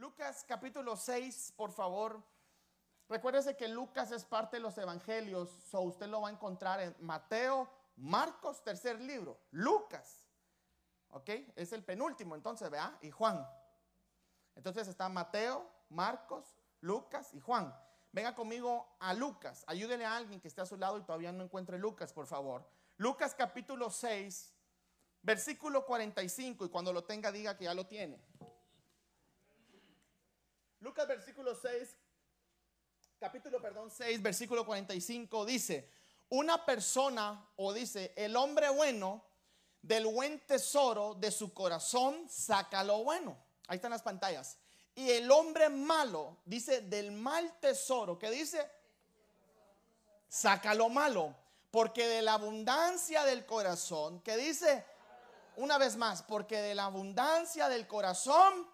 Lucas capítulo 6, por favor. Recuérdese que Lucas es parte de los evangelios, so usted lo va a encontrar en Mateo, Marcos, tercer libro, Lucas. ¿Ok? Es el penúltimo, entonces, vea, y Juan. Entonces está Mateo, Marcos, Lucas y Juan. Venga conmigo a Lucas. Ayúdele a alguien que esté a su lado y todavía no encuentre Lucas, por favor. Lucas capítulo 6, versículo 45. Y cuando lo tenga, diga que ya lo tiene. Lucas versículo 6, capítulo, perdón, 6, versículo 45 dice, una persona, o dice, el hombre bueno, del buen tesoro de su corazón saca lo bueno. Ahí están las pantallas. Y el hombre malo, dice, del mal tesoro, ¿qué dice? Saca lo malo. Porque de la abundancia del corazón, ¿qué dice? Una vez más, porque de la abundancia del corazón,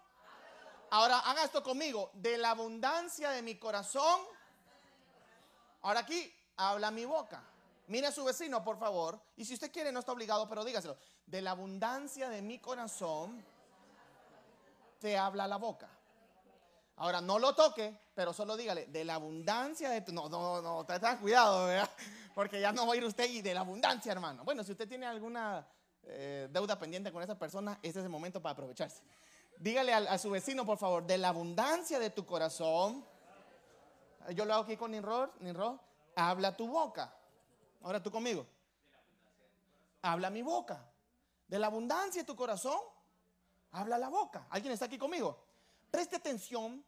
ahora haga esto conmigo, de la abundancia de mi corazón, ahora aquí habla mi boca. Mire a su vecino, por favor. Y si usted quiere, no está obligado, pero dígaselo. De la abundancia de mi corazón, te habla la boca. Ahora, no lo toque, pero solo dígale, de la abundancia de tu... No, no, no, ten cuidado, ¿verdad? Porque ya no va a ir usted y de la abundancia, hermano. Bueno, si usted tiene alguna eh, deuda pendiente con esa persona, este es el momento para aprovecharse. Dígale a, su vecino, por favor, de la abundancia de tu corazón. Yo lo hago aquí con Ninro, Ninro, habla tu boca. Ahora tú conmigo. Habla mi boca. De la abundancia de tu corazón, habla la boca. ¿Alguien está aquí conmigo? Preste atención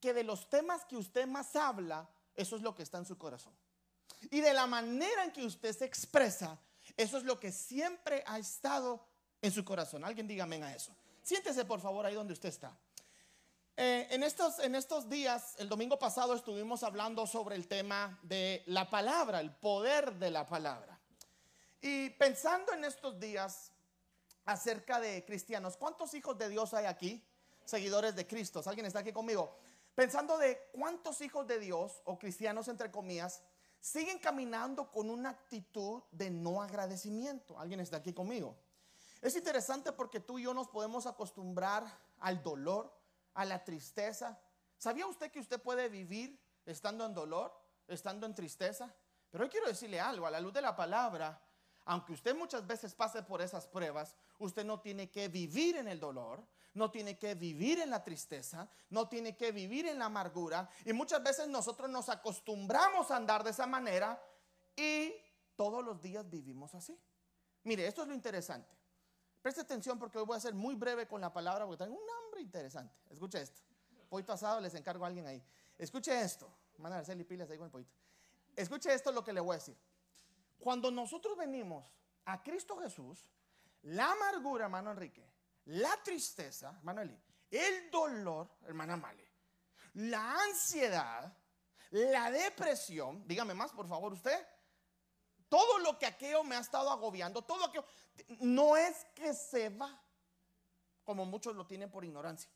que de los temas que usted más habla, eso es lo que está en su corazón. Y de la manera en que usted se expresa, eso es lo que siempre ha estado en su corazón. Alguien dígame a eso. Siéntese por favor ahí donde usted está. Eh, en, estos, en estos días, el domingo pasado estuvimos hablando sobre el tema de la palabra, el poder de la palabra. Y pensando en estos días acerca de cristianos, ¿cuántos hijos de Dios hay aquí? Seguidores de Cristo. ¿Alguien está aquí conmigo? Pensando de cuántos hijos de Dios o cristianos entre comillas siguen caminando con una actitud de no agradecimiento. ¿Alguien está aquí conmigo? Es interesante porque tú y yo nos podemos acostumbrar al dolor, a la tristeza. ¿Sabía usted que usted puede vivir estando en dolor, estando en tristeza? Pero hoy quiero decirle algo, a la luz de la palabra, aunque usted muchas veces pase por esas pruebas, usted no tiene que vivir en el dolor, no tiene que vivir en la tristeza, no tiene que vivir en la amargura. Y muchas veces nosotros nos acostumbramos a andar de esa manera y todos los días vivimos así. Mire, esto es lo interesante. Preste atención porque hoy voy a ser muy breve con la palabra porque tengo un hambre interesante. Escuche esto. Poito asado, les encargo a alguien ahí. Escuche esto. Van a hacerle pilas ahí con el poito. Escuche esto lo que le voy a decir. Cuando nosotros venimos a Cristo Jesús, la amargura, hermano Enrique, la tristeza, hermano Eli, el dolor, hermana Male, la ansiedad, la depresión, dígame más por favor usted, todo lo que aquello me ha estado agobiando, todo aquello, no es que se va, como muchos lo tienen por ignorancia,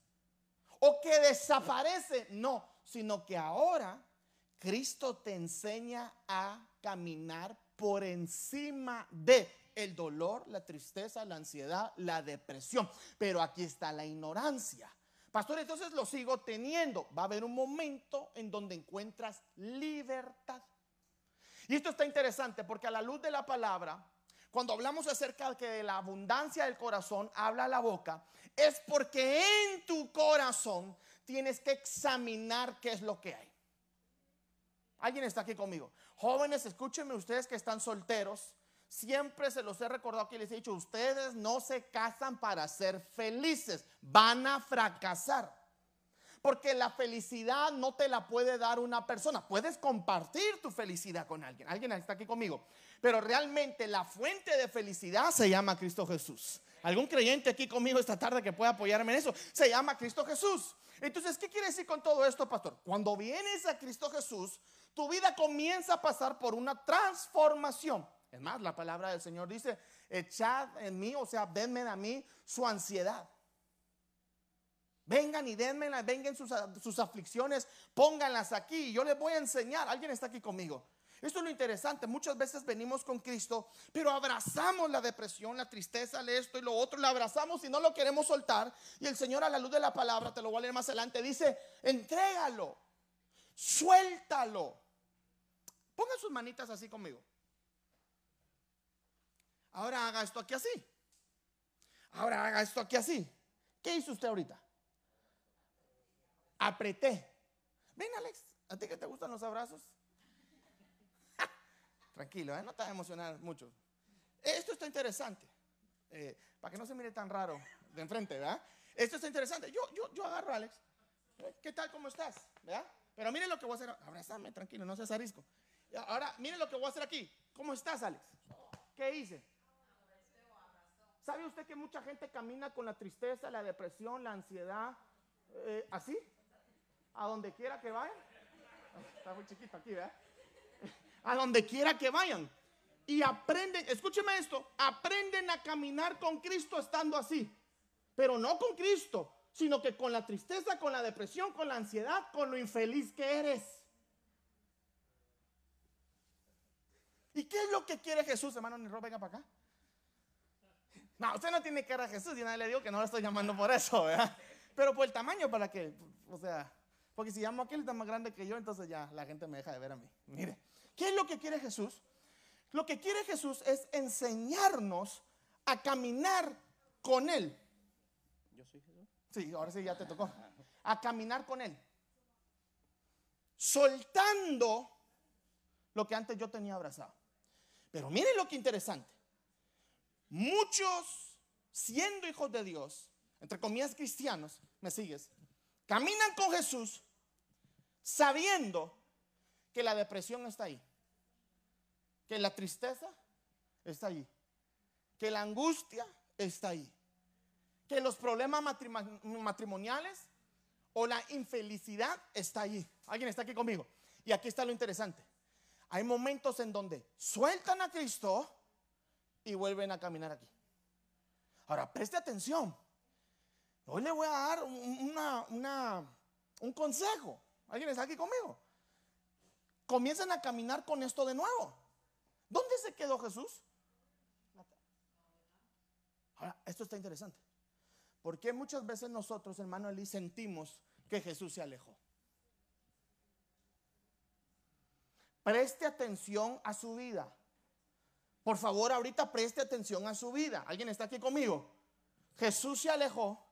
o que desaparece, no, sino que ahora Cristo te enseña a caminar por encima de el dolor, la tristeza, la ansiedad, la depresión. Pero aquí está la ignorancia. Pastor, entonces lo sigo teniendo. Va a haber un momento en donde encuentras libertad. Y esto está interesante porque a la luz de la palabra, cuando hablamos acerca de que de la abundancia del corazón habla la boca, es porque en tu corazón tienes que examinar qué es lo que hay. ¿Alguien está aquí conmigo? Jóvenes, escúchenme ustedes que están solteros. Siempre se los he recordado que les he dicho, ustedes no se casan para ser felices, van a fracasar. Porque la felicidad no te la puede dar una persona. Puedes compartir tu felicidad con alguien. Alguien está aquí conmigo. Pero realmente la fuente de felicidad se llama Cristo Jesús. ¿Algún creyente aquí conmigo esta tarde que pueda apoyarme en eso? Se llama Cristo Jesús. Entonces, ¿qué quiere decir con todo esto, pastor? Cuando vienes a Cristo Jesús, tu vida comienza a pasar por una transformación. Es más, la palabra del Señor dice, echad en mí, o sea, denme a mí su ansiedad. Vengan y denme, vengan sus, sus aflicciones, pónganlas aquí yo les voy a enseñar. Alguien está aquí conmigo. Esto es lo interesante. Muchas veces venimos con Cristo, pero abrazamos la depresión, la tristeza, esto y lo otro. La abrazamos y no lo queremos soltar. Y el Señor, a la luz de la palabra, te lo voy a leer más adelante, dice: entrégalo, suéltalo. Pongan sus manitas así conmigo. Ahora haga esto aquí así. Ahora haga esto aquí así. ¿Qué hizo usted ahorita? Apreté. Ven, Alex, ¿a ti que te gustan los abrazos? Tranquilo, ¿eh? no te vas a emocionar mucho. Esto está interesante. Eh, para que no se mire tan raro de enfrente, ¿verdad? Esto está interesante. Yo, yo, yo agarro Alex. Eh, ¿Qué tal? ¿Cómo estás? ¿Verdad? Pero miren lo que voy a hacer. Abrázame, tranquilo, no seas arisco. Ahora, miren lo que voy a hacer aquí. ¿Cómo estás, Alex? ¿Qué hice? ¿Sabe usted que mucha gente camina con la tristeza, la depresión, la ansiedad, así? A donde quiera que vayan. Está muy chiquito aquí, ¿verdad? a donde quiera que vayan. Y aprenden, escúcheme esto, aprenden a caminar con Cristo estando así. Pero no con Cristo, sino que con la tristeza, con la depresión, con la ansiedad, con lo infeliz que eres. ¿Y qué es lo que quiere Jesús, hermano? Ni venga para acá. No, usted no tiene cara a Jesús. Y nadie le digo que no lo estoy llamando por eso, ¿verdad? Pero por el tamaño, para que, o sea, porque si llamo a aquel está más grande que yo, entonces ya la gente me deja de ver a mí. Mire. ¿Qué es lo que quiere Jesús? Lo que quiere Jesús es enseñarnos a caminar con Él. ¿Yo soy Jesús? Sí, ahora sí ya te tocó. A caminar con Él. Soltando lo que antes yo tenía abrazado. Pero miren lo que interesante. Muchos, siendo hijos de Dios, entre comillas cristianos, me sigues, caminan con Jesús sabiendo que la depresión está ahí, que la tristeza está ahí, que la angustia está ahí, que los problemas matrimoniales o la infelicidad está ahí. ¿Alguien está aquí conmigo? Y aquí está lo interesante. Hay momentos en donde sueltan a Cristo y vuelven a caminar aquí. Ahora, preste atención. Hoy le voy a dar un consejo. ¿Alguien está aquí conmigo? comienzan a caminar con esto de nuevo. ¿Dónde se quedó Jesús? Ahora, esto está interesante. Porque muchas veces nosotros, hermano Eli, sentimos que Jesús se alejó? Preste atención a su vida. Por favor, ahorita preste atención a su vida. ¿Alguien está aquí conmigo? Jesús se alejó.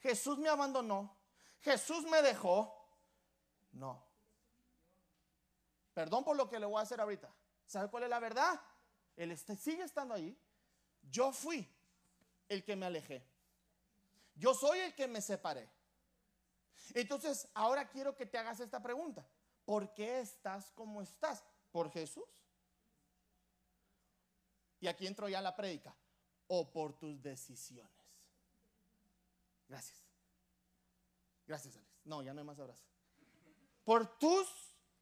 Jesús me abandonó. Jesús me dejó. No. Perdón por lo que le voy a hacer ahorita. ¿Sabe cuál es la verdad? Él sigue estando ahí. Yo fui el que me alejé. Yo soy el que me separé. Entonces, ahora quiero que te hagas esta pregunta. ¿Por qué estás como estás? ¿Por Jesús? Y aquí entro ya la prédica. O por tus decisiones. Gracias. Gracias, Alex. No, ya no hay más abrazos. Por tus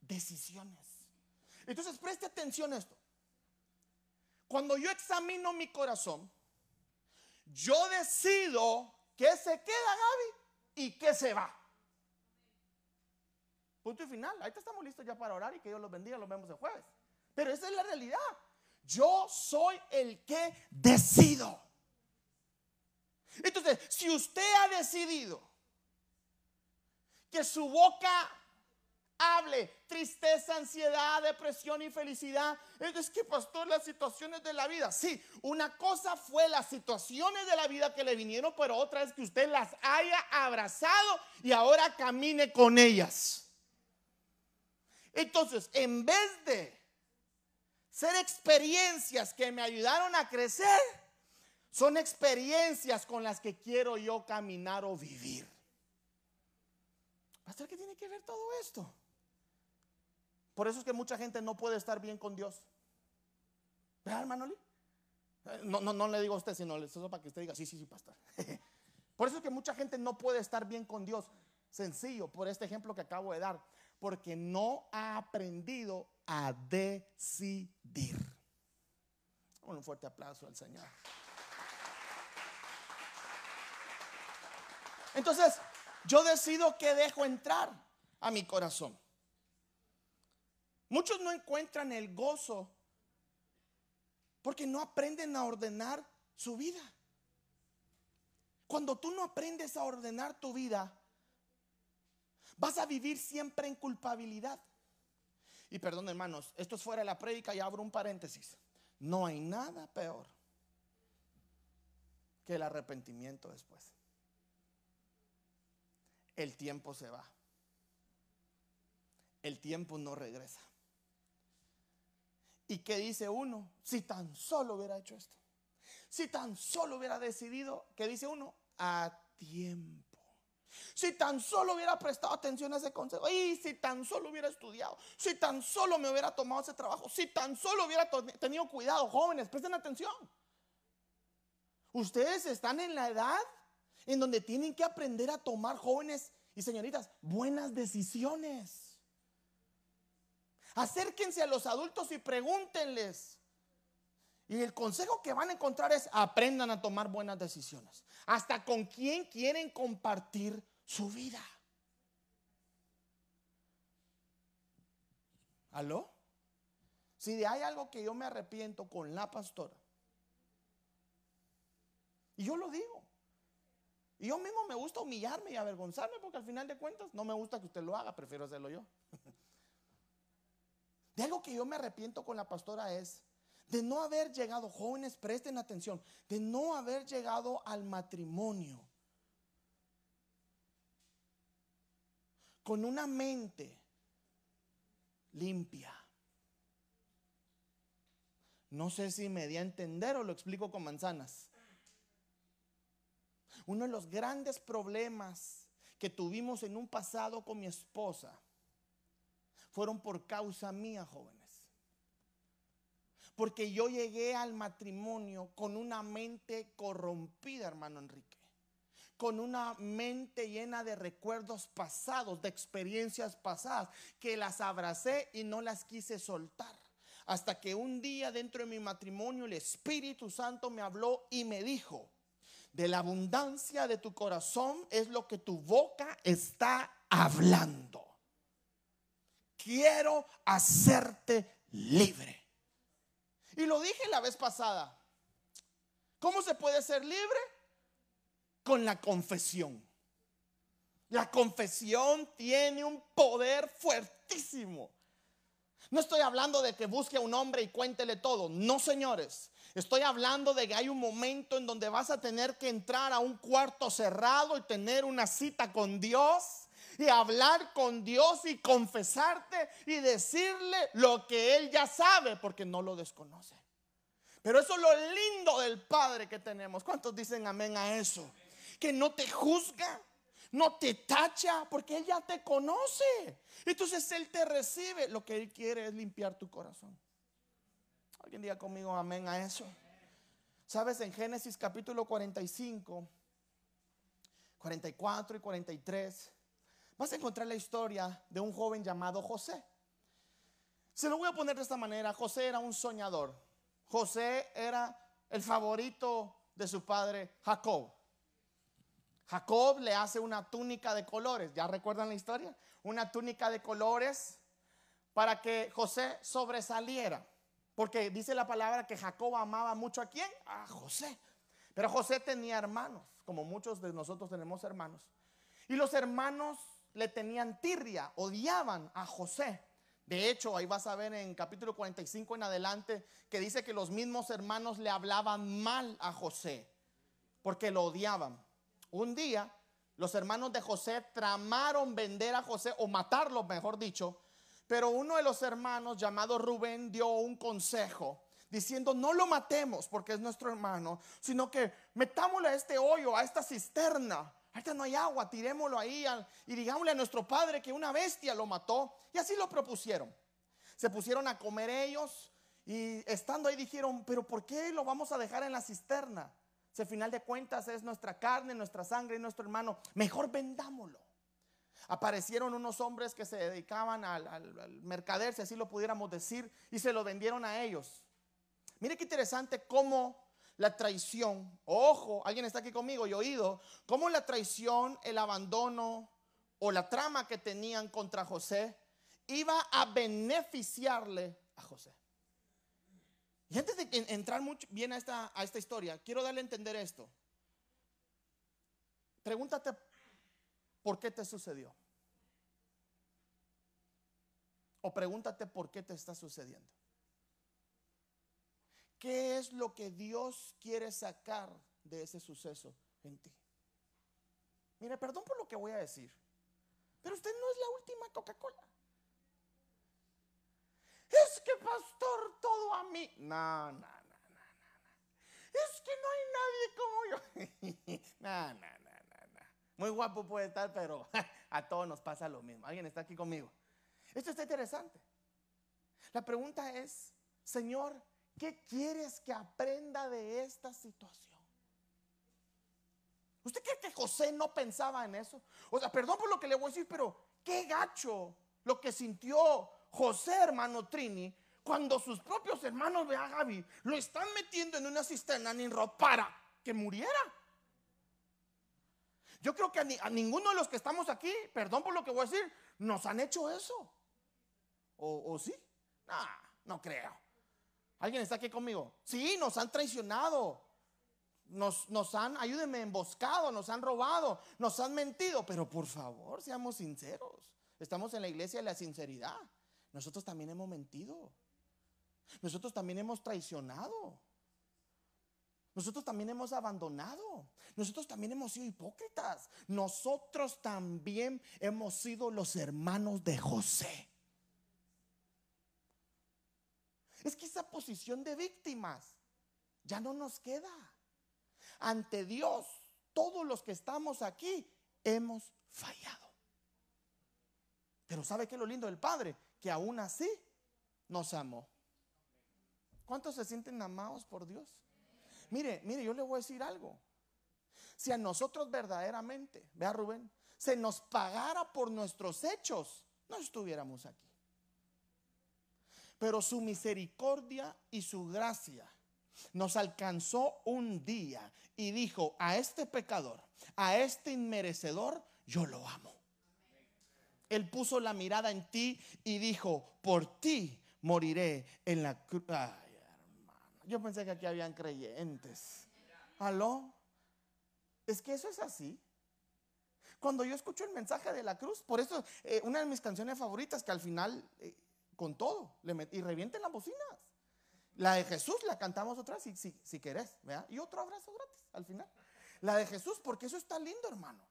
decisiones. Entonces preste atención a esto. Cuando yo examino mi corazón, yo decido que se queda Gaby y que se va. Punto y final. Ahí estamos listos ya para orar y que Dios los bendiga. Los vemos el jueves. Pero esa es la realidad. Yo soy el que decido. Entonces, si usted ha decidido que su boca hable tristeza, ansiedad, depresión, y felicidad Es que, pastor, las situaciones de la vida. Sí, una cosa fue las situaciones de la vida que le vinieron, pero otra es que usted las haya abrazado y ahora camine con ellas. Entonces, en vez de ser experiencias que me ayudaron a crecer, son experiencias con las que quiero yo caminar o vivir. Pastor, ¿qué tiene que ver todo esto? Por eso es que mucha gente no puede estar bien con Dios. ¿Verdad, hermano eh, No, no, no le digo a usted, sino eso para que usted diga, sí, sí, sí, pastor. Por eso es que mucha gente no puede estar bien con Dios. Sencillo, por este ejemplo que acabo de dar. Porque no ha aprendido a decidir. Un fuerte aplauso al Señor. Entonces, yo decido que dejo entrar a mi corazón. Muchos no encuentran el gozo porque no aprenden a ordenar su vida. Cuando tú no aprendes a ordenar tu vida, vas a vivir siempre en culpabilidad. Y perdón, hermanos, esto es fuera de la prédica y abro un paréntesis. No hay nada peor que el arrepentimiento después. El tiempo se va. El tiempo no regresa. ¿Y qué dice uno? Si tan solo hubiera hecho esto. Si tan solo hubiera decidido, ¿qué dice uno? A tiempo. Si tan solo hubiera prestado atención a ese consejo, y si tan solo hubiera estudiado, si tan solo me hubiera tomado ese trabajo, si tan solo hubiera tenido cuidado, jóvenes, presten atención. Ustedes están en la edad en donde tienen que aprender a tomar, jóvenes y señoritas, buenas decisiones. Acérquense a los adultos y pregúntenles. Y el consejo que van a encontrar es aprendan a tomar buenas decisiones. Hasta con quién quieren compartir su vida. ¿Aló? Si de hay algo que yo me arrepiento con la pastora, y yo lo digo, y yo mismo me gusta humillarme y avergonzarme porque al final de cuentas no me gusta que usted lo haga, prefiero hacerlo yo. De algo que yo me arrepiento con la pastora es de no haber llegado, jóvenes, presten atención, de no haber llegado al matrimonio con una mente limpia. No sé si me di a entender o lo explico con manzanas. Uno de los grandes problemas que tuvimos en un pasado con mi esposa fueron por causa mía, jóvenes. Porque yo llegué al matrimonio con una mente corrompida, hermano Enrique. Con una mente llena de recuerdos pasados, de experiencias pasadas, que las abracé y no las quise soltar. Hasta que un día dentro de mi matrimonio el Espíritu Santo me habló y me dijo, de la abundancia de tu corazón es lo que tu boca está hablando. Quiero hacerte libre. Y lo dije la vez pasada. ¿Cómo se puede ser libre? Con la confesión. La confesión tiene un poder fuertísimo. No estoy hablando de que busque a un hombre y cuéntele todo. No, señores. Estoy hablando de que hay un momento en donde vas a tener que entrar a un cuarto cerrado y tener una cita con Dios y hablar con Dios y confesarte y decirle lo que Él ya sabe porque no lo desconoce. Pero eso es lo lindo del Padre que tenemos. ¿Cuántos dicen amén a eso? Que no te juzga, no te tacha, porque Él ya te conoce. Entonces Él te recibe. Lo que Él quiere es limpiar tu corazón. Alguien diga conmigo amén a eso. Sabes, en Génesis capítulo 45, 44 y 43, vas a encontrar la historia de un joven llamado José. Se lo voy a poner de esta manera. José era un soñador. José era el favorito de su padre Jacob. Jacob le hace una túnica de colores. ¿Ya recuerdan la historia? Una túnica de colores para que José sobresaliera. Porque dice la palabra que Jacob amaba mucho a quién? A José. Pero José tenía hermanos, como muchos de nosotros tenemos hermanos. Y los hermanos le tenían tirria, odiaban a José. De hecho, ahí vas a ver en capítulo 45 en adelante que dice que los mismos hermanos le hablaban mal a José porque lo odiaban. Un día, los hermanos de José tramaron vender a José o matarlo, mejor dicho, pero uno de los hermanos llamado Rubén dio un consejo diciendo no lo matemos porque es nuestro hermano, sino que metámosle a este hoyo, a esta cisterna. Ahorita no hay agua, tirémoslo ahí y digámosle a nuestro padre que una bestia lo mató. Y así lo propusieron. Se pusieron a comer ellos y estando ahí dijeron, pero ¿por qué lo vamos a dejar en la cisterna? Si al final de cuentas es nuestra carne, nuestra sangre y nuestro hermano, mejor vendámoslo aparecieron unos hombres que se dedicaban al, mercader, si así lo pudiéramos decir, y se lo vendieron a ellos. Mire qué interesante cómo la traición, ojo, alguien está aquí conmigo y oído, cómo la traición, el abandono o la trama que tenían contra José iba a beneficiarle a José. Y antes de entrar mucho bien a esta, a esta historia, quiero darle a entender esto. Pregúntate por qué te sucedió. O pregúntate por qué te está sucediendo. ¿Qué es lo que Dios quiere sacar de ese suceso en ti? Mire, perdón por lo que voy a decir, pero usted no es la última Coca-Cola. Es que, pastor, todo a mí. No, no, no, no, no. Es que no hay nadie como yo. no, no, no, no, Muy guapo puede estar, pero a todos nos pasa lo mismo. ¿Alguien está aquí conmigo? Esto está interesante. La pregunta es, Señor, ¿qué quieres que aprenda de esta situación? ¿Usted cree que José no pensaba en eso? O sea, perdón por lo que le voy a decir, pero qué gacho lo que sintió José, hermano Trini, cuando sus propios hermanos de Gaby lo están metiendo en una cisterna Ninro para que muriera. Yo creo que a, ninguno de los que estamos aquí, perdón por lo que voy a decir, nos han hecho eso. ¿O, sí? no creo. ¿Alguien está aquí conmigo? Sí, nos han traicionado. Nos, han, ayúdenme, emboscado, nos han robado, nos han mentido. Pero por favor, seamos sinceros. Estamos en la iglesia de la sinceridad. Nosotros también hemos mentido. Nosotros también hemos traicionado. Nosotros también hemos abandonado. Nosotros también hemos sido hipócritas. Nosotros también hemos sido los hermanos de José. Es que esa posición de víctimas ya no nos queda. Ante Dios, todos los que estamos aquí hemos fallado. Pero ¿sabe qué es lo lindo del Padre? Que aún así nos amó. ¿Cuántos se sienten amados por Dios? Mire, mire, yo le voy a decir algo. Si a nosotros verdaderamente, vea Rubén, se nos pagara por nuestros hechos, no estuviéramos aquí. Pero su misericordia y su gracia nos alcanzó un día y dijo, a este pecador, a este inmerecedor, yo lo amo. Él puso la mirada en ti y dijo, por ti moriré en la cruz. Ay, hermano, yo pensé que aquí habían creyentes. ¿Aló? Es que eso es así. Cuando yo escucho el mensaje de la cruz, por eso eh, una de mis canciones favoritas que al final eh, con todo. Le y revienten las bocinas. La de Jesús la cantamos otra vez si, si, si querés. Y otro abrazo gratis al final. La de Jesús, porque eso está lindo, hermano.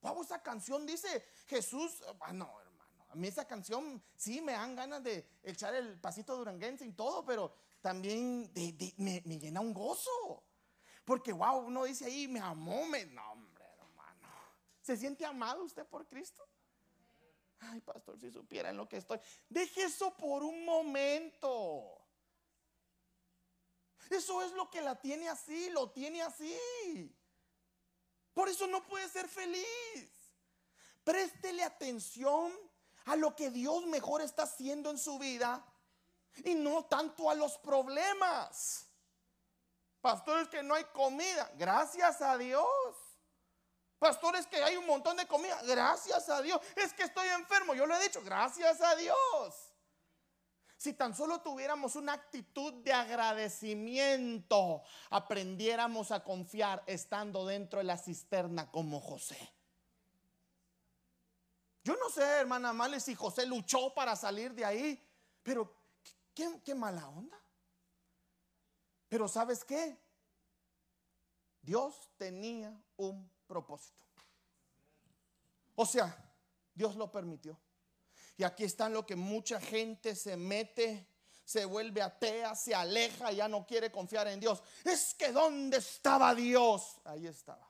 Wow, esa canción dice Jesús. Ah, no, hermano. A mí esa canción sí me dan ganas de echar el pasito duranguense y todo, pero también me, me, llena un gozo. Porque, wow, uno dice ahí, me amó, me. No, hombre, hermano. ¿Se siente amado usted por Cristo? Ay, pastor, si supiera en lo que estoy. Deje eso por un momento. Eso es lo que la tiene así, lo tiene así. Por eso no puede ser feliz. Préstele atención a lo que Dios mejor está haciendo en su vida y no tanto a los problemas. Pastores que no hay comida, gracias a Dios. Pastores que hay un montón de comida. Gracias a Dios. Es que estoy enfermo. Yo lo he dicho. Gracias a Dios. Si tan solo tuviéramos una actitud de agradecimiento, aprendiéramos a confiar estando dentro de la cisterna como José. Yo no sé, hermana Male, si José luchó para salir de ahí, pero qué, qué mala onda. Pero ¿sabes qué? Dios tenía un propósito. O sea, Dios lo permitió. Y aquí está lo que mucha gente se mete, se vuelve atea, se aleja, ya no quiere confiar en Dios. Es que ¿dónde estaba Dios? Ahí estaba.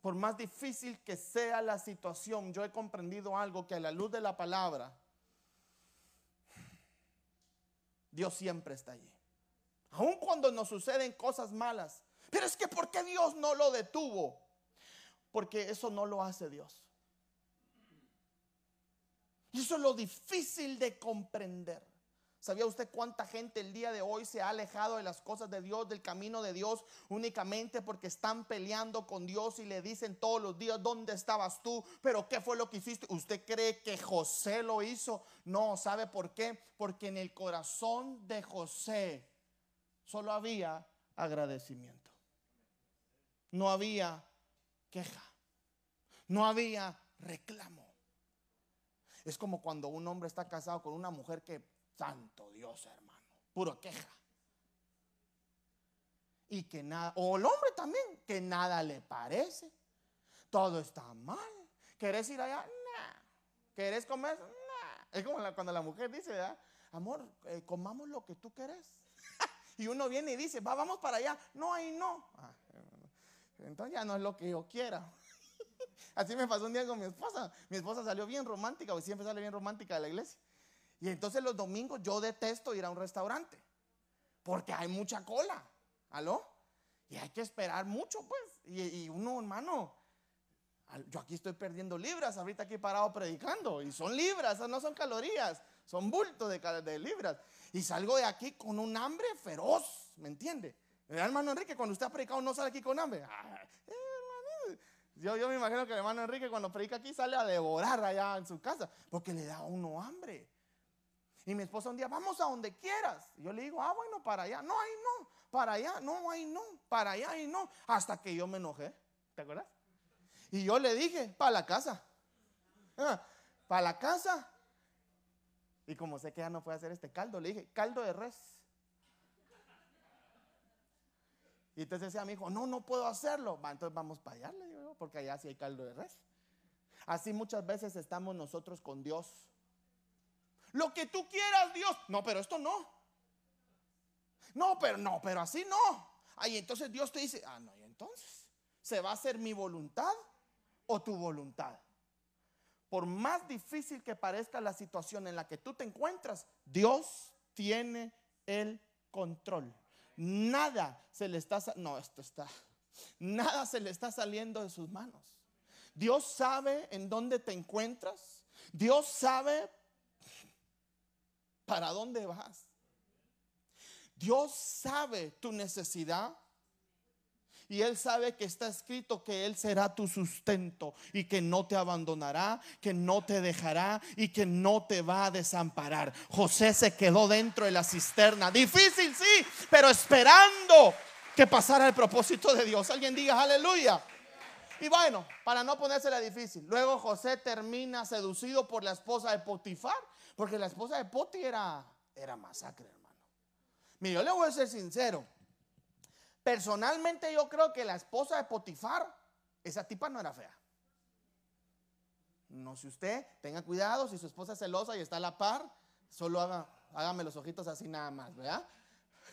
Por más difícil que sea la situación, yo he comprendido algo que a la luz de la palabra, Dios siempre está allí. Aun cuando nos suceden cosas malas, pero es que ¿por qué Dios no lo detuvo? Porque eso no lo hace Dios. Y eso es lo difícil de comprender. ¿Sabía usted cuánta gente el día de hoy se ha alejado de las cosas de Dios, del camino de Dios, únicamente porque están peleando con Dios y le dicen todos los días, ¿dónde estabas tú? Pero ¿qué fue lo que hiciste? ¿Usted cree que José lo hizo? No, ¿sabe por qué? Porque en el corazón de José solo había agradecimiento. No había queja. No había reclamo. Es como cuando un hombre está casado con una mujer que Santo Dios, hermano. Puro queja. Y que nada, o el hombre también, que nada le parece. Todo está mal. ¿Querés ir allá? Nah. ¿Querés comer? Nah. Es como cuando la mujer dice. Amor, eh, comamos lo que tú querés. y uno viene y dice, va, vamos para allá. No, ahí no. Ah, entonces ya no es lo que yo quiera. Así me pasó un día con mi esposa. Mi esposa salió bien romántica, o siempre sale bien romántica de la iglesia. Y entonces los domingos yo detesto ir a un restaurante. Porque hay mucha cola. ¿Aló? Y hay que esperar mucho, pues. Y, uno, hermano, yo aquí estoy perdiendo libras, ahorita aquí parado predicando. Y son libras, no son calorías, son bultos de, de libras. Y salgo de aquí con un hambre feroz, ¿me entiende? Hermano Enrique, cuando usted ha predicado, no sale aquí con hambre. Ah, eh, yo, yo me imagino que el hermano Enrique, cuando predica aquí, sale a devorar allá en su casa, porque le da a uno hambre. Y mi esposa un día, vamos a donde quieras. Y yo le digo, ah, bueno, para allá. No, ahí no. Para allá, no, ahí no. Para allá, ahí no. Hasta que yo me enojé. ¿Te acuerdas? Y yo le dije, para la casa. Ah, para la casa. Y como sé que ya no puede hacer este caldo, le dije, caldo de res. Y entonces decía mi hijo, no, no puedo hacerlo. Va, entonces vamos para allá, digo, porque allá sí hay caldo de res. Así muchas veces estamos nosotros con Dios. Lo que tú quieras, Dios. No, pero esto no. No, pero no, pero así no. Ahí entonces Dios te dice, ah, no, y entonces, ¿se va a hacer mi voluntad o tu voluntad? Por más difícil que parezca la situación en la que tú te encuentras, Dios tiene el control. Nada se le está, no, esto está, nada se le está saliendo de sus manos. Dios sabe en dónde te encuentras. Dios sabe ¿Para dónde vas? Dios sabe tu necesidad. Y Él sabe que está escrito que Él será tu sustento y que no te abandonará, que no te dejará y que no te va a desamparar. José se quedó dentro de la cisterna. Difícil, sí, pero esperando que pasara el propósito de Dios. Alguien diga aleluya. Y bueno, para no ponérsela difícil, luego José termina seducido por la esposa de Potifar porque la esposa de Poti era, era masacre, hermano. Mire, yo le voy a ser sincero. Personalmente yo creo que la esposa de Potifar, esa tipa no era fea. No sé usted, tenga cuidado, si su esposa es celosa y está a la par, solo hágame los ojitos así nada más, ¿verdad?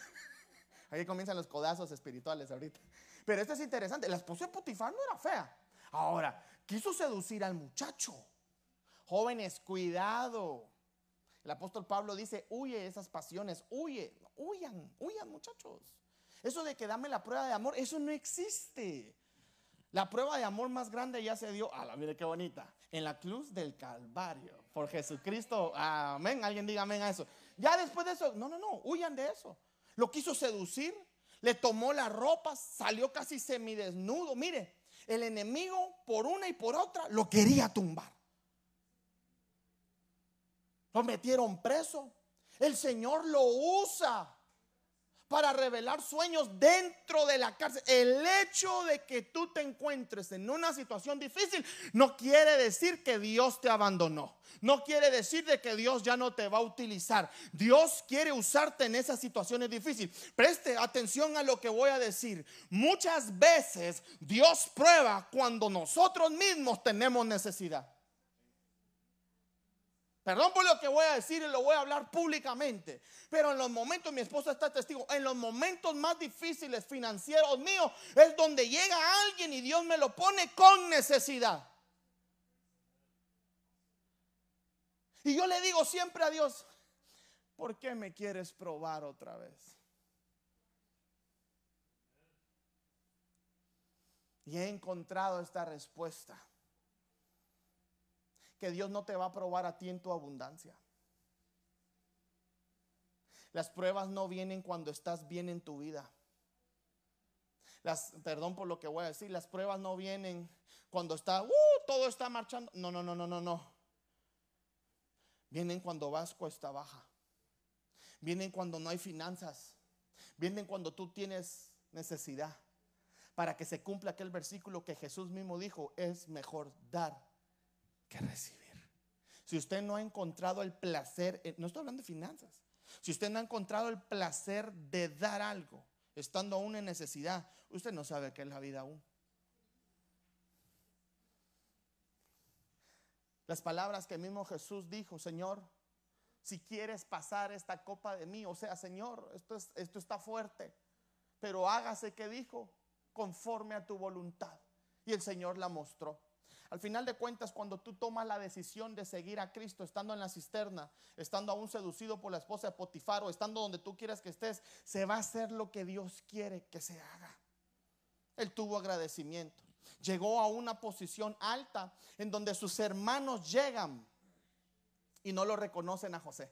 Ahí comienzan los codazos espirituales ahorita. Pero esto es interesante, la esposa de Potifar no era fea. Ahora, quiso seducir al muchacho. Jóvenes, cuidado. El apóstol Pablo dice, huye esas pasiones, huye, huyan, huyan muchachos. Eso de que dame la prueba de amor, eso no existe. La prueba de amor más grande ya se dio, la mire qué bonita, en la cruz del Calvario, por Jesucristo. Amén, alguien diga amén a eso. Ya después de eso, no, no, no, huyan de eso. Lo quiso seducir, le tomó la ropa, salió casi semidesnudo. Mire, el enemigo por una y por otra lo quería tumbar. Lo metieron preso. El Señor lo usa para revelar sueños dentro de la cárcel. El hecho de que tú te encuentres en una situación difícil no quiere decir que Dios te abandonó. No quiere decir de que Dios ya no te va a utilizar. Dios quiere usarte en esas situaciones difíciles. Preste atención a lo que voy a decir. Muchas veces Dios prueba cuando nosotros mismos tenemos necesidad. Perdón por lo que voy a decir y lo voy a hablar públicamente. Pero en los momentos, mi esposa está testigo, en los momentos más difíciles financieros míos es donde llega alguien y Dios me lo pone con necesidad. Y yo le digo siempre a Dios, ¿por qué me quieres probar otra vez? Y he encontrado esta respuesta que Dios no te va a probar a ti en tu abundancia. Las pruebas no vienen cuando estás bien en tu vida. Las, perdón por lo que voy a decir, las pruebas no vienen cuando está, uh, todo está marchando. No, no, no, no, no, no. Vienen cuando vas cuesta baja. Vienen cuando no hay finanzas. Vienen cuando tú tienes necesidad. Para que se cumpla aquel versículo que Jesús mismo dijo, es mejor dar recibir. Si usted no ha encontrado el placer, no estoy hablando de finanzas, si usted no ha encontrado el placer de dar algo, estando aún en necesidad, usted no sabe qué es la vida aún. Las palabras que mismo Jesús dijo, Señor, si quieres pasar esta copa de mí, o sea, Señor, esto, es, esto está fuerte, pero hágase que dijo, conforme a tu voluntad. Y el Señor la mostró. Al final de cuentas, cuando tú tomas la decisión de seguir a Cristo, estando en la cisterna, estando aún seducido por la esposa de Potifar o estando donde tú quieras que estés, se va a hacer lo que Dios quiere que se haga. Él tuvo agradecimiento. Llegó a una posición alta en donde sus hermanos llegan y no lo reconocen a José.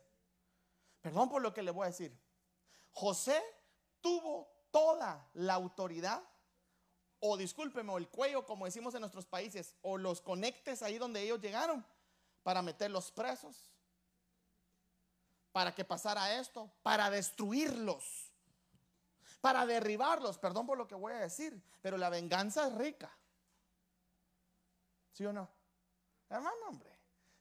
Perdón por lo que le voy a decir. José tuvo toda la autoridad o discúlpeme, o el cuello, como decimos en nuestros países, o los conectes ahí donde ellos llegaron para meterlos presos, para que pasara esto, para destruirlos, para derribarlos. Perdón por lo que voy a decir, pero la venganza es rica. ¿Sí o no? Hermano, hombre,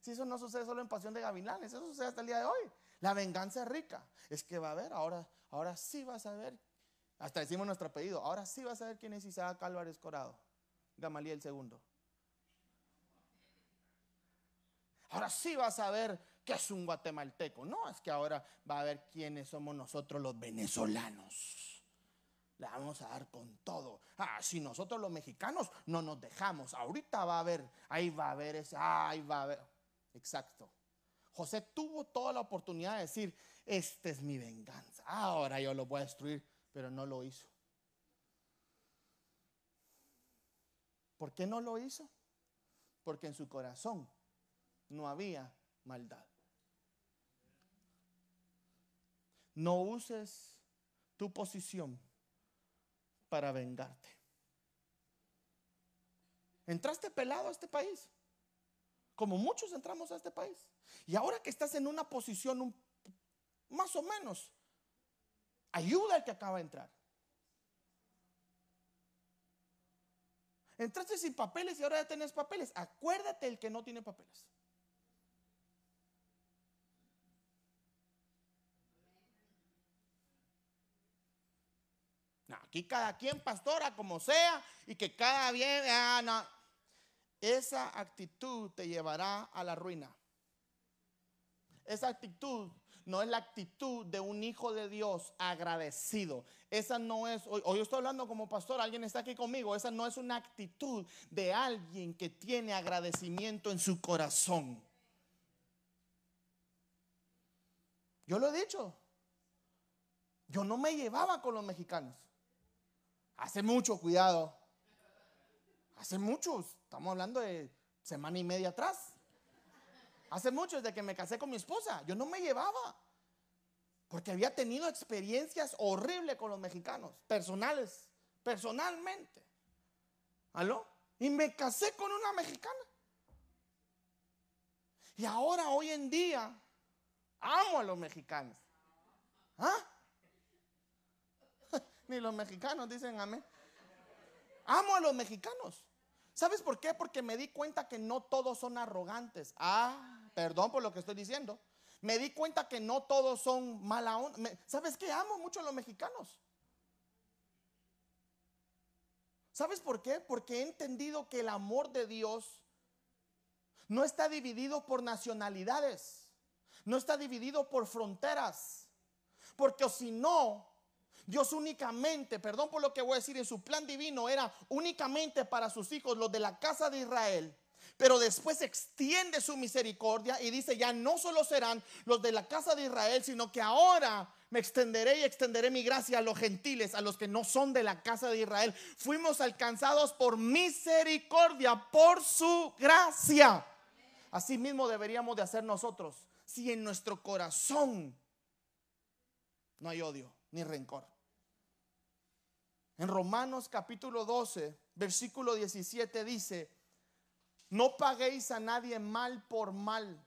si eso no sucede solo en Pasión de Gavilanes, eso sucede hasta el día de hoy. La venganza es rica. Es que va a haber, ahora, ahora sí vas a ver hasta decimos nuestro apellido. Ahora sí vas a ver quién es Isaac Álvarez Corado. Gamaliel segundo. Ahora sí vas a ver qué es un guatemalteco. No, es que ahora va a ver quiénes somos nosotros los venezolanos. Le vamos a dar con todo. Ah, si nosotros los mexicanos no nos dejamos. Ahorita va a haber, ahí va a haber ese, ahí va a haber. Exacto. José tuvo toda la oportunidad de decir, esta es mi venganza. Ahora yo lo voy a destruir pero no lo hizo. ¿Por qué no lo hizo? Porque en su corazón no había maldad. No uses tu posición para vengarte. Entraste pelado a este país, como muchos entramos a este país. Y ahora que estás en una posición más o menos Ayuda al que acaba de entrar. Entraste sin papeles y ahora ya tienes papeles. Acuérdate el que no tiene papeles. aquí cada quien pastora como sea y que cada bien, ah, Esa actitud te llevará a la ruina. Esa actitud no es la actitud de un hijo de Dios agradecido. Esa no es, hoy, estoy hablando como pastor, alguien está aquí conmigo, esa no es una actitud de alguien que tiene agradecimiento en su corazón. Yo lo he dicho, yo no me llevaba con los mexicanos. Hace mucho, cuidado. Hace muchos, estamos hablando de semana y media atrás. Hace mucho, desde que me casé con mi esposa, yo no me llevaba. Porque había tenido experiencias horribles con los mexicanos, personales, personalmente. ¿Aló? Y me casé con una mexicana. Y ahora, hoy en día, amo a los mexicanos. ¿Ah? Ni los mexicanos dicen amén. Amo a los mexicanos. ¿Sabes por qué? Porque me di cuenta que no todos son arrogantes. Ah, Perdón por lo que estoy diciendo. Me di cuenta que no todos son mala onda. ¿Sabes qué? Amo mucho a los mexicanos. ¿Sabes por qué? Porque he entendido que el amor de Dios no está dividido por nacionalidades, no está dividido por fronteras. Porque si no, Dios únicamente, perdón por lo que voy a decir, en su plan divino era únicamente para sus hijos, los de la casa de Israel, pero después extiende su misericordia y dice, ya no solo serán los de la casa de Israel, sino que ahora me extenderé y extenderé mi gracia a los gentiles, a los que no son de la casa de Israel. Fuimos alcanzados por misericordia, por su gracia. Así mismo deberíamos de hacer nosotros. Si en nuestro corazón no hay odio ni rencor. En Romanos capítulo 12, versículo 17 dice, no paguéis a nadie mal por mal.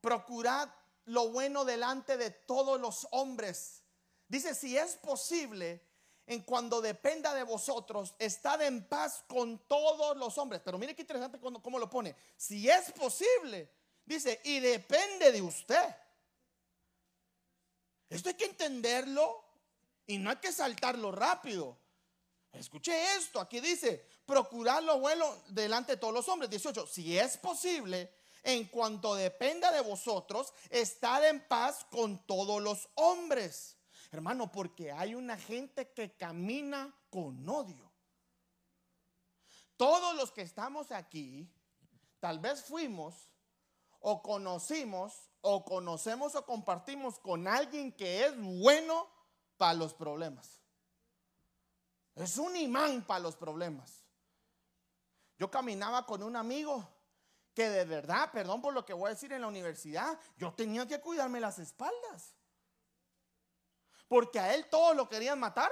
Procurad lo bueno delante de todos los hombres. Dice, si es posible, en cuando dependa de vosotros, estad en paz con todos los hombres. Pero mire qué interesante cómo lo pone. Si es posible, dice, y depende de usted. Esto hay que entenderlo y no hay que saltarlo rápido. Escuche esto, aquí dice, procurar lo bueno delante de todos los hombres. 18, si es posible, en cuanto dependa de vosotros, estar en paz con todos los hombres. Hermano, porque hay una gente que camina con odio. Todos los que estamos aquí, tal vez fuimos o conocimos o conocemos o compartimos con alguien que es bueno para los problemas. Es un imán para los problemas. Yo caminaba con un amigo que de verdad, perdón por lo que voy a decir en la universidad, yo tenía que cuidarme las espaldas. Porque a él todos lo querían matar.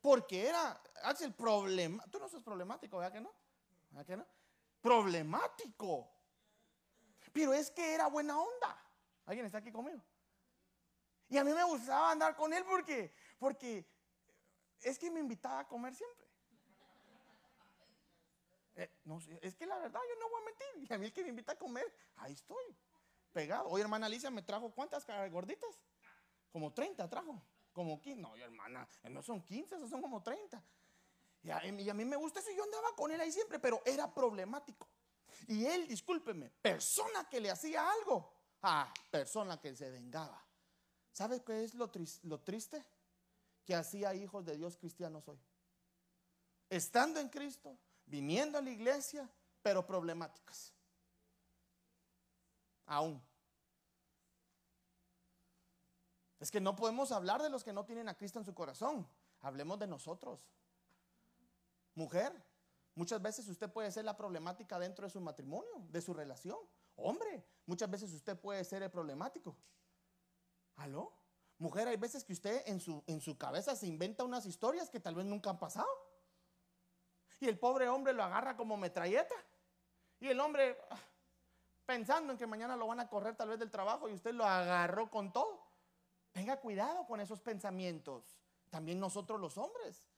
Porque era, el problema. Tú no sos problemático, ¿verdad que no? ¿Verdad que no? Problemático. Pero es que era buena onda. ¿Alguien está aquí conmigo? Y a mí me gustaba andar con él porque, porque es que me invitaba a comer siempre. Eh, no, es que la verdad yo no voy a mentir. Y a mí el que me invita a comer, ahí estoy, pegado. Hoy hermana Alicia me trajo cuántas gorditas. Como 30 trajo. Como 15. No, hermana, no son 15, esos son como 30. Y a, y mí me gusta eso. Yo andaba con él ahí siempre, pero era problemático. Y él, discúlpeme, persona que le hacía algo. Ah, persona que se vengaba. ¿Sabe qué es lo, lo triste? Que hacía hijos de Dios cristianos hoy. Estando en Cristo, viniendo a la iglesia, pero problemáticas. Aún. Es que no podemos hablar de los que no tienen a Cristo en su corazón. Hablemos de nosotros. Mujer, muchas veces usted puede ser la problemática dentro de su matrimonio, de su relación. Hombre, muchas veces usted puede ser el problemático. ¿Aló? Mujer, hay veces que usted en su, en su cabeza se inventa unas historias que tal vez nunca han pasado. Y el pobre hombre lo agarra como metralleta. Y el hombre, ah, pensando en que mañana lo van a correr tal vez del trabajo y usted lo agarró con todo. Tenga cuidado con esos pensamientos. También nosotros los hombres.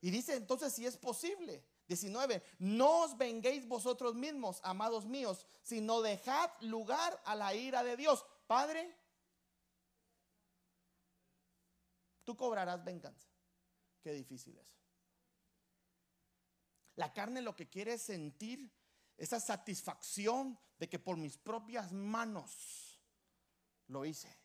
Y dice entonces si es posible. 19. No os venguéis vosotros mismos, amados míos, sino dejad lugar a la ira de Dios. Padre, tú cobrarás venganza. Qué difícil es. La carne lo que quiere es sentir esa satisfacción de que por mis propias manos lo hice.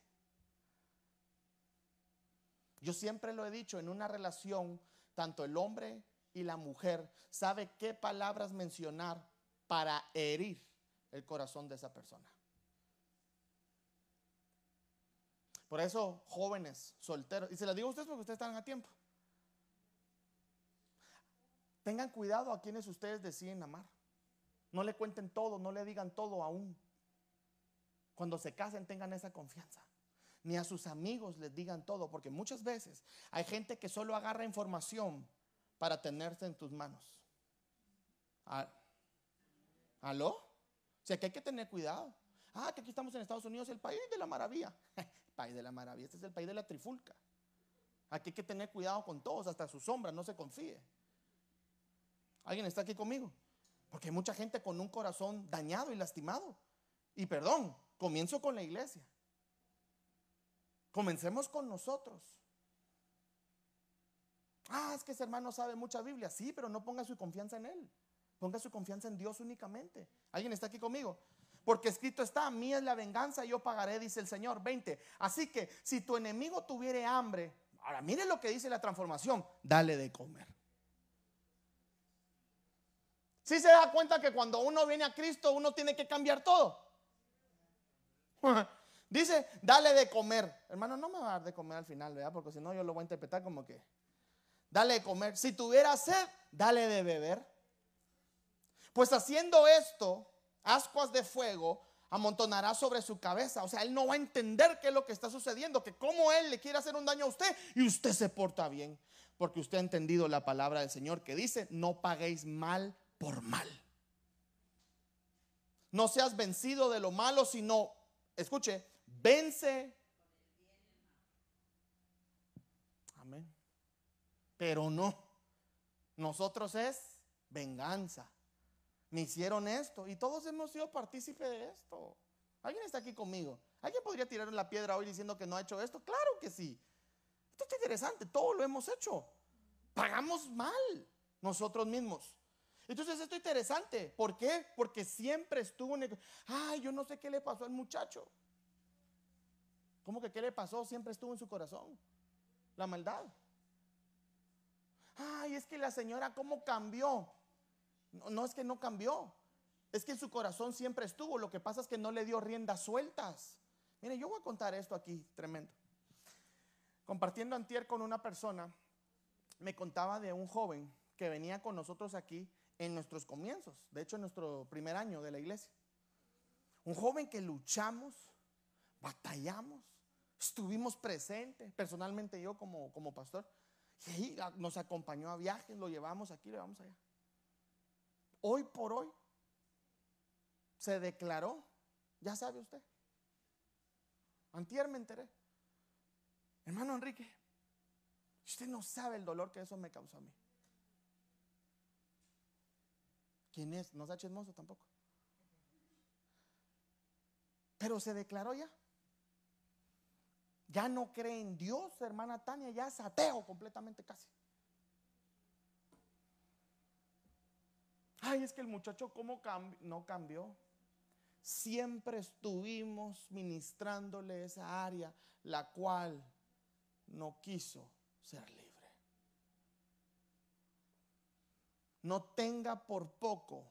Yo siempre lo he dicho, en una relación, tanto el hombre y la mujer sabe qué palabras mencionar para herir el corazón de esa persona. Por eso, jóvenes, solteros, y se lo digo a ustedes porque ustedes están a tiempo. Tengan cuidado a quienes ustedes deciden amar. No le cuenten todo, no le digan todo aún. Cuando se casen tengan esa confianza ni a sus amigos les digan todo, porque muchas veces hay gente que solo agarra información para tenerse en tus manos. Ah, ¿Aló? O sea que hay que tener cuidado. Ah, que aquí estamos en Estados Unidos, el país de la maravilla. País de la maravilla, este es el país de la trifulca. Aquí hay que tener cuidado con todos, hasta su sombra, no se confíe. ¿Alguien está aquí conmigo? Porque hay mucha gente con un corazón dañado y lastimado. Y perdón, comienzo con la iglesia. Comencemos con nosotros. Ah, es que ese hermano sabe mucha Biblia. Sí, pero no ponga su confianza en él. Ponga su confianza en Dios únicamente. ¿Alguien está aquí conmigo? Porque escrito está, a mí es la venganza, yo pagaré, dice el Señor. 20. Así que si tu enemigo tuviere hambre, ahora mire lo que dice la transformación, dale de comer. Si ¿Sí se da cuenta que cuando uno viene a Cristo, uno tiene que cambiar todo. Dice, dale de comer. Hermano, no me va a dar de comer al final, ¿verdad? Porque si no, yo lo voy a interpretar como que, dale de comer. Si tuviera sed, dale de beber. Pues haciendo esto, ascuas de fuego, amontonará sobre su cabeza. O sea, él no va a entender qué es lo que está sucediendo, que como él le quiere hacer un daño a usted y usted se porta bien, porque usted ha entendido la palabra del Señor que dice, no paguéis mal por mal. No seas vencido de lo malo, sino, escuche, vence. Amén. Pero no, nosotros es venganza me hicieron esto y todos hemos sido partícipes de esto. ¿Alguien está aquí conmigo? ¿Alguien podría tirar la piedra hoy diciendo que no ha hecho esto? Claro que sí. Esto es interesante, todo lo hemos hecho. Pagamos mal nosotros mismos. Entonces esto es interesante. ¿Por qué? Porque siempre estuvo en el... Ay, yo no sé qué le pasó al muchacho. ¿Cómo que qué le pasó? Siempre estuvo en su corazón. La maldad. Ay, es que la señora cómo cambió. No, es que no cambió. Es que en su corazón siempre estuvo. Lo que pasa es que no le dio riendas sueltas. Mire, yo voy a contar esto aquí, tremendo. Compartiendo antier con una persona, me contaba de un joven que venía con nosotros aquí en nuestros comienzos, de hecho en nuestro primer año de la iglesia. Un joven que luchamos, batallamos, estuvimos presentes, personalmente yo como, como pastor, y nos acompañó a viajes, lo llevamos aquí, lo llevamos allá hoy por hoy se declaró, ya sabe usted. Antier me enteré. Hermano Enrique, usted no sabe el dolor que eso me causó a mí. ¿Quién es? No es chismoso tampoco. Pero se declaró ya. Ya no cree en Dios, hermana Tania, ya es ateo completamente casi. Ay, es que el muchacho, ¿cómo no cambió? Siempre estuvimos ministrándole esa área, la cual no quiso ser libre. No tenga por poco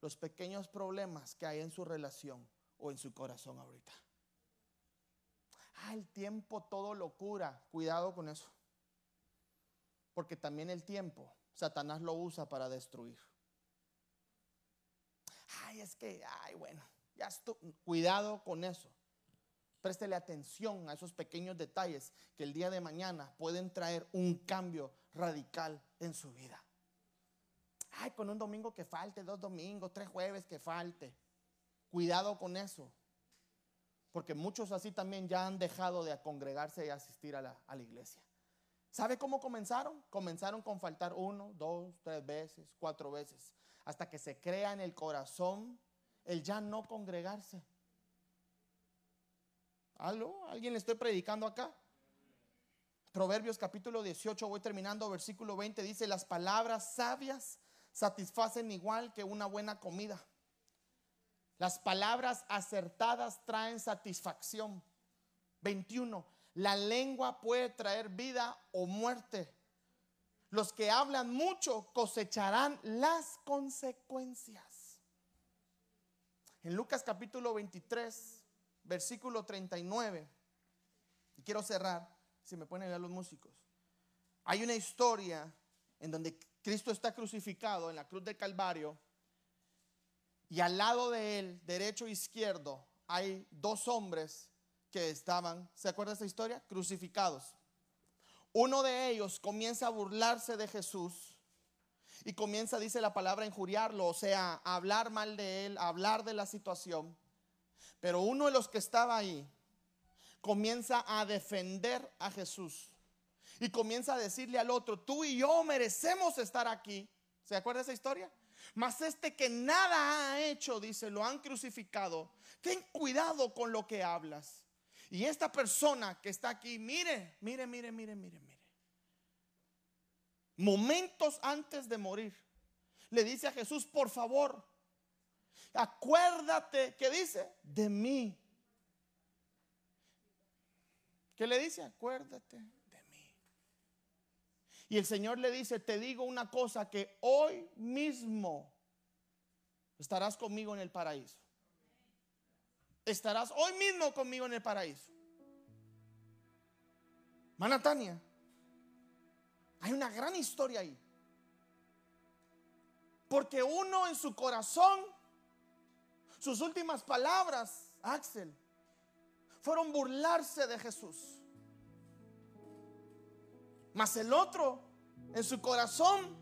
los pequeños problemas que hay en su relación o en su corazón ahorita. Ah, el tiempo todo lo cura. Cuidado con eso. Porque también el tiempo Satanás lo usa para destruir. Ay, es que, ay, bueno, ya cuidado con eso. Préstele atención a esos pequeños detalles que el día de mañana pueden traer un cambio radical en su vida. Ay, con un domingo que falte, dos domingos, tres jueves que falte. Cuidado con eso. Porque muchos así también ya han dejado de congregarse y asistir a la iglesia. ¿Sabe cómo comenzaron? Comenzaron con faltar uno, dos, tres veces, cuatro veces, hasta que se crea en el corazón el ya no congregarse. ¿Aló? ¿Alguien le estoy predicando acá? Proverbios capítulo 18, voy terminando, versículo 20, dice, las palabras sabias satisfacen igual que una buena comida. Las palabras acertadas traen satisfacción. 21. La lengua puede traer vida o muerte. Los que hablan mucho cosecharán las consecuencias. En Lucas capítulo 23, versículo 39, y quiero cerrar, si me ponen a ver los músicos, hay una historia en donde Cristo está crucificado en la cruz del Calvario y al lado de él, derecho e izquierdo, hay dos hombres que estaban, ¿se acuerda esa historia? Crucificados. Uno de ellos comienza a burlarse de Jesús y comienza, dice la palabra, a injuriarlo, o sea, a hablar mal de él, a hablar de la situación. Pero uno de los que estaba ahí comienza a defender a Jesús y comienza a decirle al otro, tú y yo merecemos estar aquí. ¿Se acuerda esa historia? Mas este que nada ha hecho, dice, lo han crucificado. Ten cuidado con lo que hablas. Y esta persona que está aquí, mire, mire, mire, mire, mire, mire. Momentos antes de morir, le dice a Jesús, por favor, acuérdate, ¿qué dice? De mí. ¿Qué le dice? Acuérdate de mí. Y el Señor le dice, te digo una cosa, que hoy mismo estarás conmigo en el paraíso estarás hoy mismo conmigo en el paraíso. Manatania, hay una gran historia ahí. Porque uno en su corazón Sus últimas palabras, Axel, fueron burlarse de Jesús. Mas el otro, en su corazón,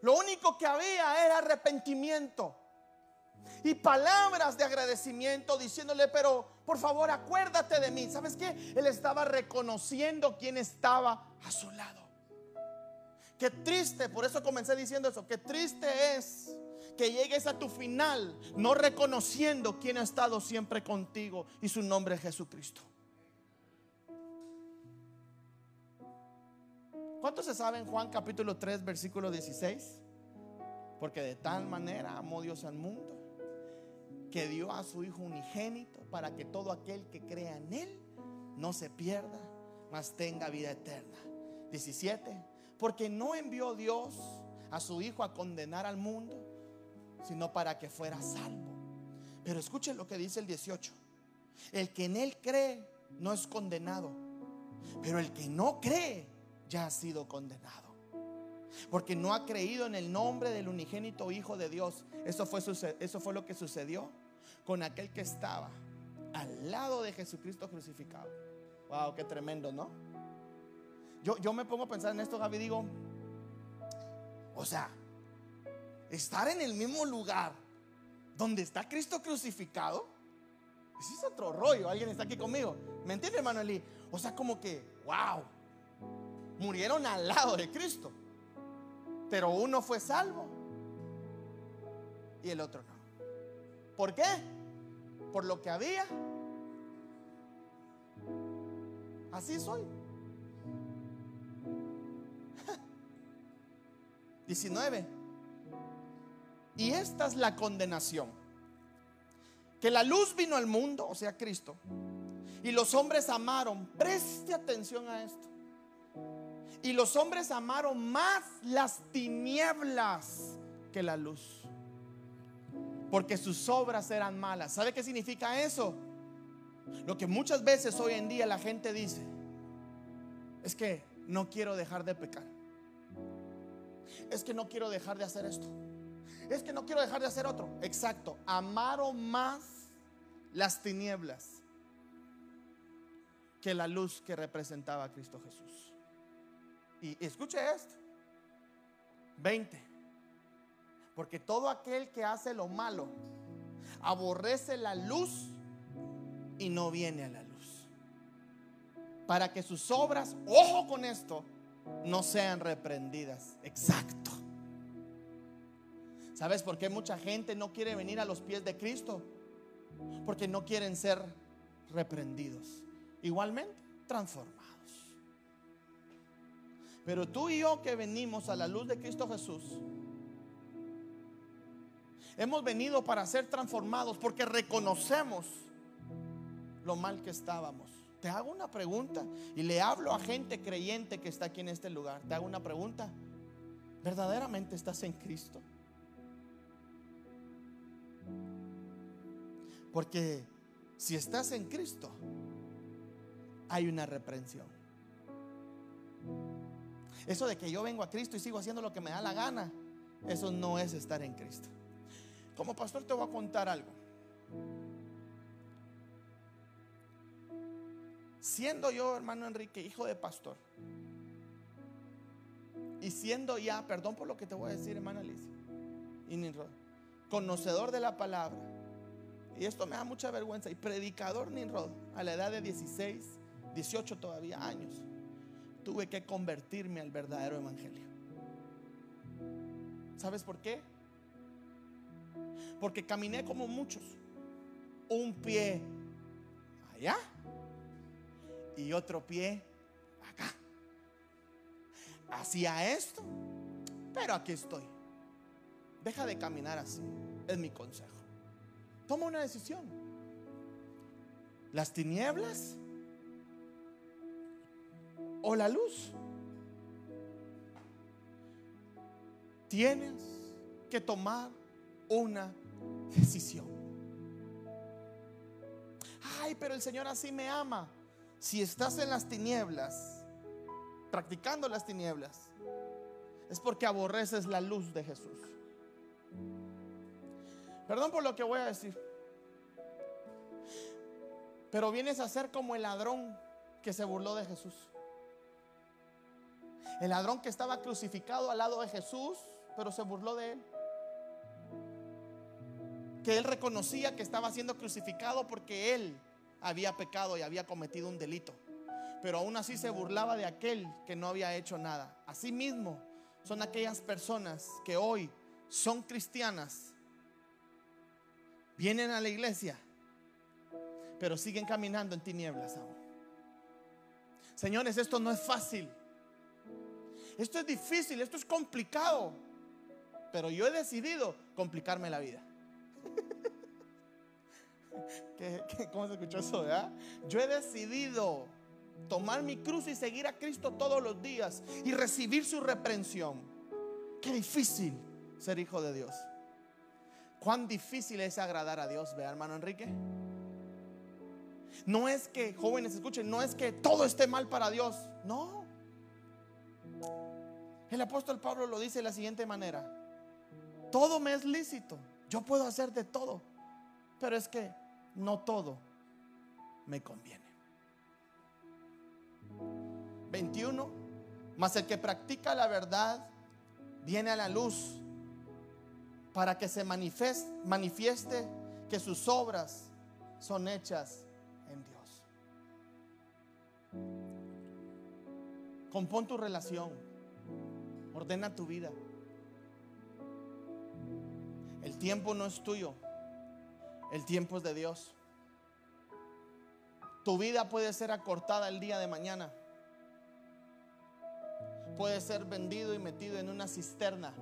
lo único que había era arrepentimiento y palabras de agradecimiento diciéndole, pero por favor acuérdate de mí. ¿Sabes qué? Él estaba reconociendo quién estaba a su lado. Qué triste, por eso comencé diciendo eso, qué triste es que llegues a tu final no reconociendo quién ha estado siempre contigo y su nombre es Jesucristo. ¿Cuántos se saben Juan capítulo 3 versículo 16? Porque de tal manera amó Dios al mundo que dio a su Hijo unigénito para que todo aquel que crea en Él no se pierda, mas tenga vida eterna. 17. Porque no envió Dios a su Hijo a condenar al mundo, sino para que fuera salvo. Pero escuchen lo que dice el 18. El que en Él cree no es condenado, pero el que no cree ya ha sido condenado. Porque no ha creído en el nombre del unigénito Hijo de Dios. Eso fue, eso fue lo que sucedió con aquel que estaba al lado de Jesucristo crucificado. Wow, qué tremendo, ¿no? Yo, yo me pongo a pensar en esto, Gaby, digo, o sea, estar en el mismo lugar donde está Cristo crucificado, ese es otro rollo. Alguien está aquí conmigo. ¿Me entiende, hermano Eli? O sea, como que, wow, murieron al lado de Cristo. Pero uno fue salvo y el otro no. ¿Por qué? Por lo que había. Así soy. 19. Y esta es la condenación. Que la luz vino al mundo, o sea, Cristo. Y los hombres amaron, preste atención a esto. Y los hombres amaron más las tinieblas que la luz. Porque sus obras eran malas. ¿Sabe qué significa eso? Lo que muchas veces hoy en día la gente dice es que no quiero dejar de pecar. Es que no quiero dejar de hacer esto. Es que no quiero dejar de hacer otro. Exacto. Amaron más las tinieblas que la luz que representaba a Cristo Jesús. Y escuche esto. 20. Porque todo aquel que hace lo malo aborrece la luz y no viene a la luz. Para que sus obras, ojo con esto, no sean reprendidas. Exacto. ¿Sabes por qué mucha gente no quiere venir a los pies de Cristo? Porque no quieren ser reprendidos. Igualmente, transformados. Pero tú y yo que venimos a la luz de Cristo Jesús, hemos venido para ser transformados porque reconocemos lo mal que estábamos. Te hago una pregunta y le hablo a gente creyente que está aquí en este lugar. Te hago una pregunta. ¿Verdaderamente estás en Cristo? Porque si estás en Cristo, hay una reprensión. Eso de que yo vengo a Cristo y sigo haciendo lo que me da la gana, eso no es estar en Cristo. Como pastor te voy a contar algo. Siendo yo, hermano Enrique, hijo de pastor, y siendo ya, perdón por lo que te voy a decir, hermana Alicia, y conocedor de la palabra, y esto me da mucha vergüenza, y predicador Ninrod, a la edad de 16, 18 todavía años, tuve que convertirme al verdadero evangelio. ¿Sabes por qué? Porque caminé como muchos. Un pie allá y otro pie acá. Hacía esto, pero aquí estoy. Deja de caminar así. Es mi consejo. Toma una decisión. Las tinieblas o la luz. Tienes que tomar una decisión. Ay, pero el Señor así me ama. Si estás en las tinieblas, practicando las tinieblas, es porque aborreces la luz de Jesús. Perdón por lo que voy a decir. Pero vienes a ser como el ladrón que se burló de Jesús. El ladrón que estaba crucificado al lado de Jesús, pero se burló de él. Que él reconocía que estaba siendo crucificado porque él había pecado y había cometido un delito. Pero aún así se burlaba de aquel que no había hecho nada. Asimismo, son aquellas personas que hoy son cristianas, vienen a la iglesia, pero siguen caminando en tinieblas. Señores, esto no es fácil. Esto es difícil, esto es complicado. Pero yo he decidido complicarme la vida. cómo se escuchó eso? Yo he decidido tomar mi cruz y seguir a Cristo todos los días y recibir su reprensión. Qué difícil ser hijo de Dios. Cuán difícil es agradar a Dios, ve hermano Enrique. No es que, jóvenes, escuchen, no es que todo esté mal para Dios. No. El apóstol Pablo lo dice de la siguiente manera. Todo me es lícito. Yo puedo hacer de todo. Pero es que no todo me conviene. 21. Mas el que practica la verdad viene a la luz para que se manifieste, manifieste que sus obras son hechas en Dios. Compón tu relación, ordena tu vida. El tiempo no es tuyo, el tiempo es de Dios. Tu vida puede ser acortada el día de mañana. Puede ser vendido y metido en una cisterna.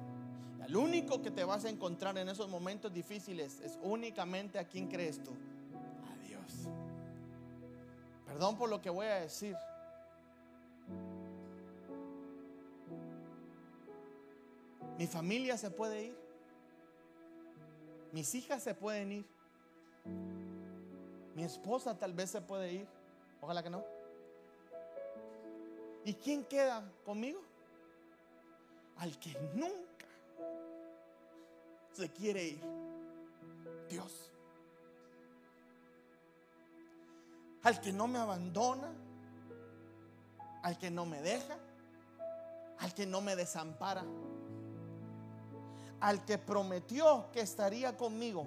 El único que te vas a encontrar en esos momentos difíciles es únicamente a quien crees tú. A Dios. Perdón por lo que voy a decir. Mi familia se puede ir. Mis hijas se pueden ir. Mi esposa tal vez se puede ir. Ojalá que no. ¿Y quién queda conmigo? Al que nunca se quiere ir. Dios. Al que no me abandona. Al que no me deja. Al que no me desampara. Al que prometió que estaría conmigo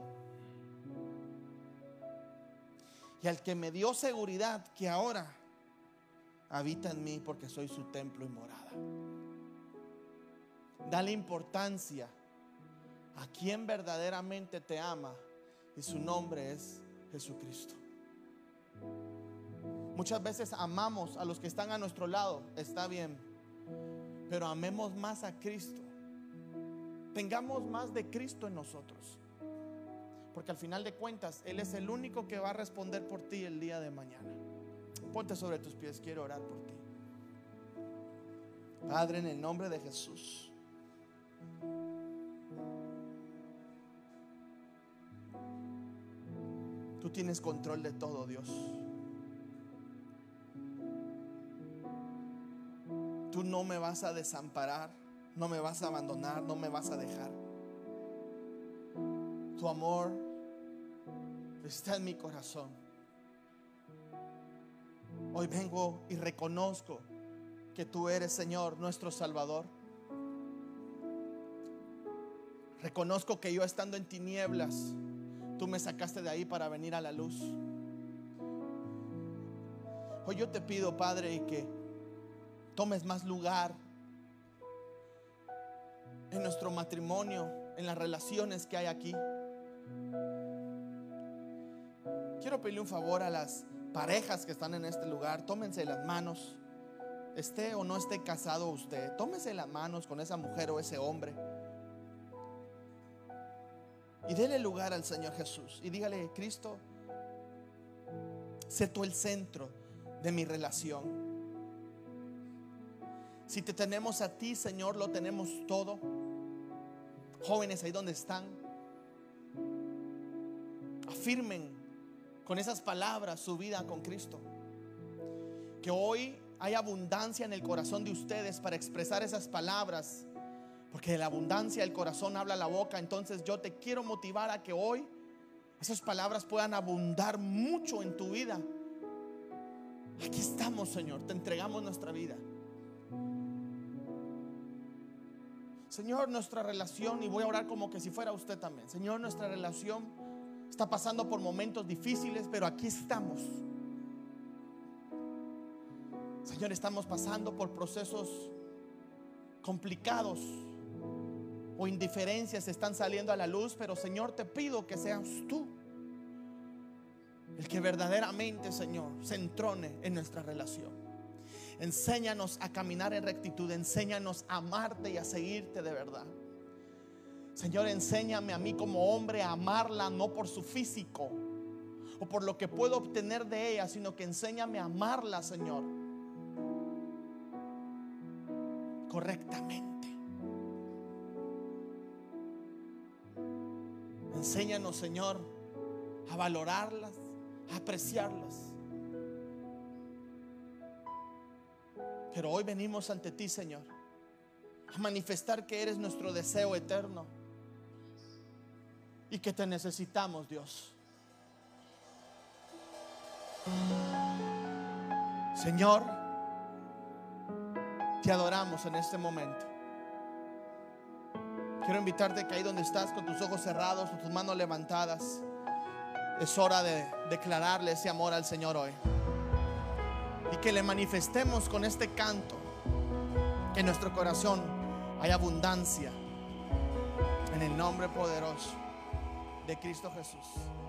y al que me dio seguridad que ahora habita en mí porque soy su templo y morada. Dale importancia a quien verdaderamente te ama y su nombre es Jesucristo. Muchas veces amamos a los que están a nuestro lado, está bien, pero amemos más a Cristo. Tengamos más de Cristo en nosotros. Porque al final de cuentas, Él es el único que va a responder por ti el día de mañana. Ponte sobre tus pies, quiero orar por ti. Padre, en el nombre de Jesús. Tú tienes control de todo, Dios. Tú no me vas a desamparar, no me vas a abandonar, no me vas a dejar. Tu amor está en mi corazón. Hoy vengo y reconozco que tú eres, Señor, nuestro Salvador. Reconozco que yo estando en tinieblas, tú me sacaste de ahí para venir a la luz. Hoy yo te pido, Padre, que tomes más lugar en nuestro matrimonio, en las relaciones que hay aquí. Quiero pedirle un favor a las parejas que están en este lugar. Tómense las manos. Esté o no esté casado usted. Tómese las manos con esa mujer o ese hombre. Y déle lugar al Señor Jesús. Y dígale, Cristo, sé tú el centro de mi relación. Si te tenemos a ti, Señor, lo tenemos todo. Jóvenes ahí donde están, afirmen con esas palabras su vida con Cristo. Que hoy hay abundancia en el corazón de ustedes para expresar esas palabras Porque de la abundancia del corazón habla la boca. Entonces yo te quiero motivar a que hoy esas palabras puedan abundar mucho en tu vida. Aquí estamos, Señor. Te entregamos nuestra vida. Señor, nuestra relación, y voy a orar como que si fuera usted también. Señor, nuestra relación está pasando por momentos difíciles, pero aquí estamos. Señor, estamos pasando por procesos complicados o indiferencias están saliendo a la luz, pero Señor, te pido que seas tú el que verdaderamente, Señor, se entrone en nuestra relación. Enséñanos a caminar en rectitud, enséñanos a amarte y a seguirte de verdad. Señor, enséñame a mí como hombre a amarla no por su físico o por lo que puedo obtener de ella, sino que enséñame a amarla, Señor, correctamente. Enséñanos, Señor, a valorarlas, a apreciarlas. Pero hoy venimos ante ti, Señor, a manifestar que eres nuestro deseo eterno y que te necesitamos, Dios. Señor, te adoramos en este momento. Quiero invitarte que ahí donde estás, con tus ojos cerrados, con tus manos levantadas, es hora de declararle ese amor al Señor hoy y que le manifestemos con este canto que en nuestro corazón hay abundancia en el nombre poderoso de Cristo Jesús.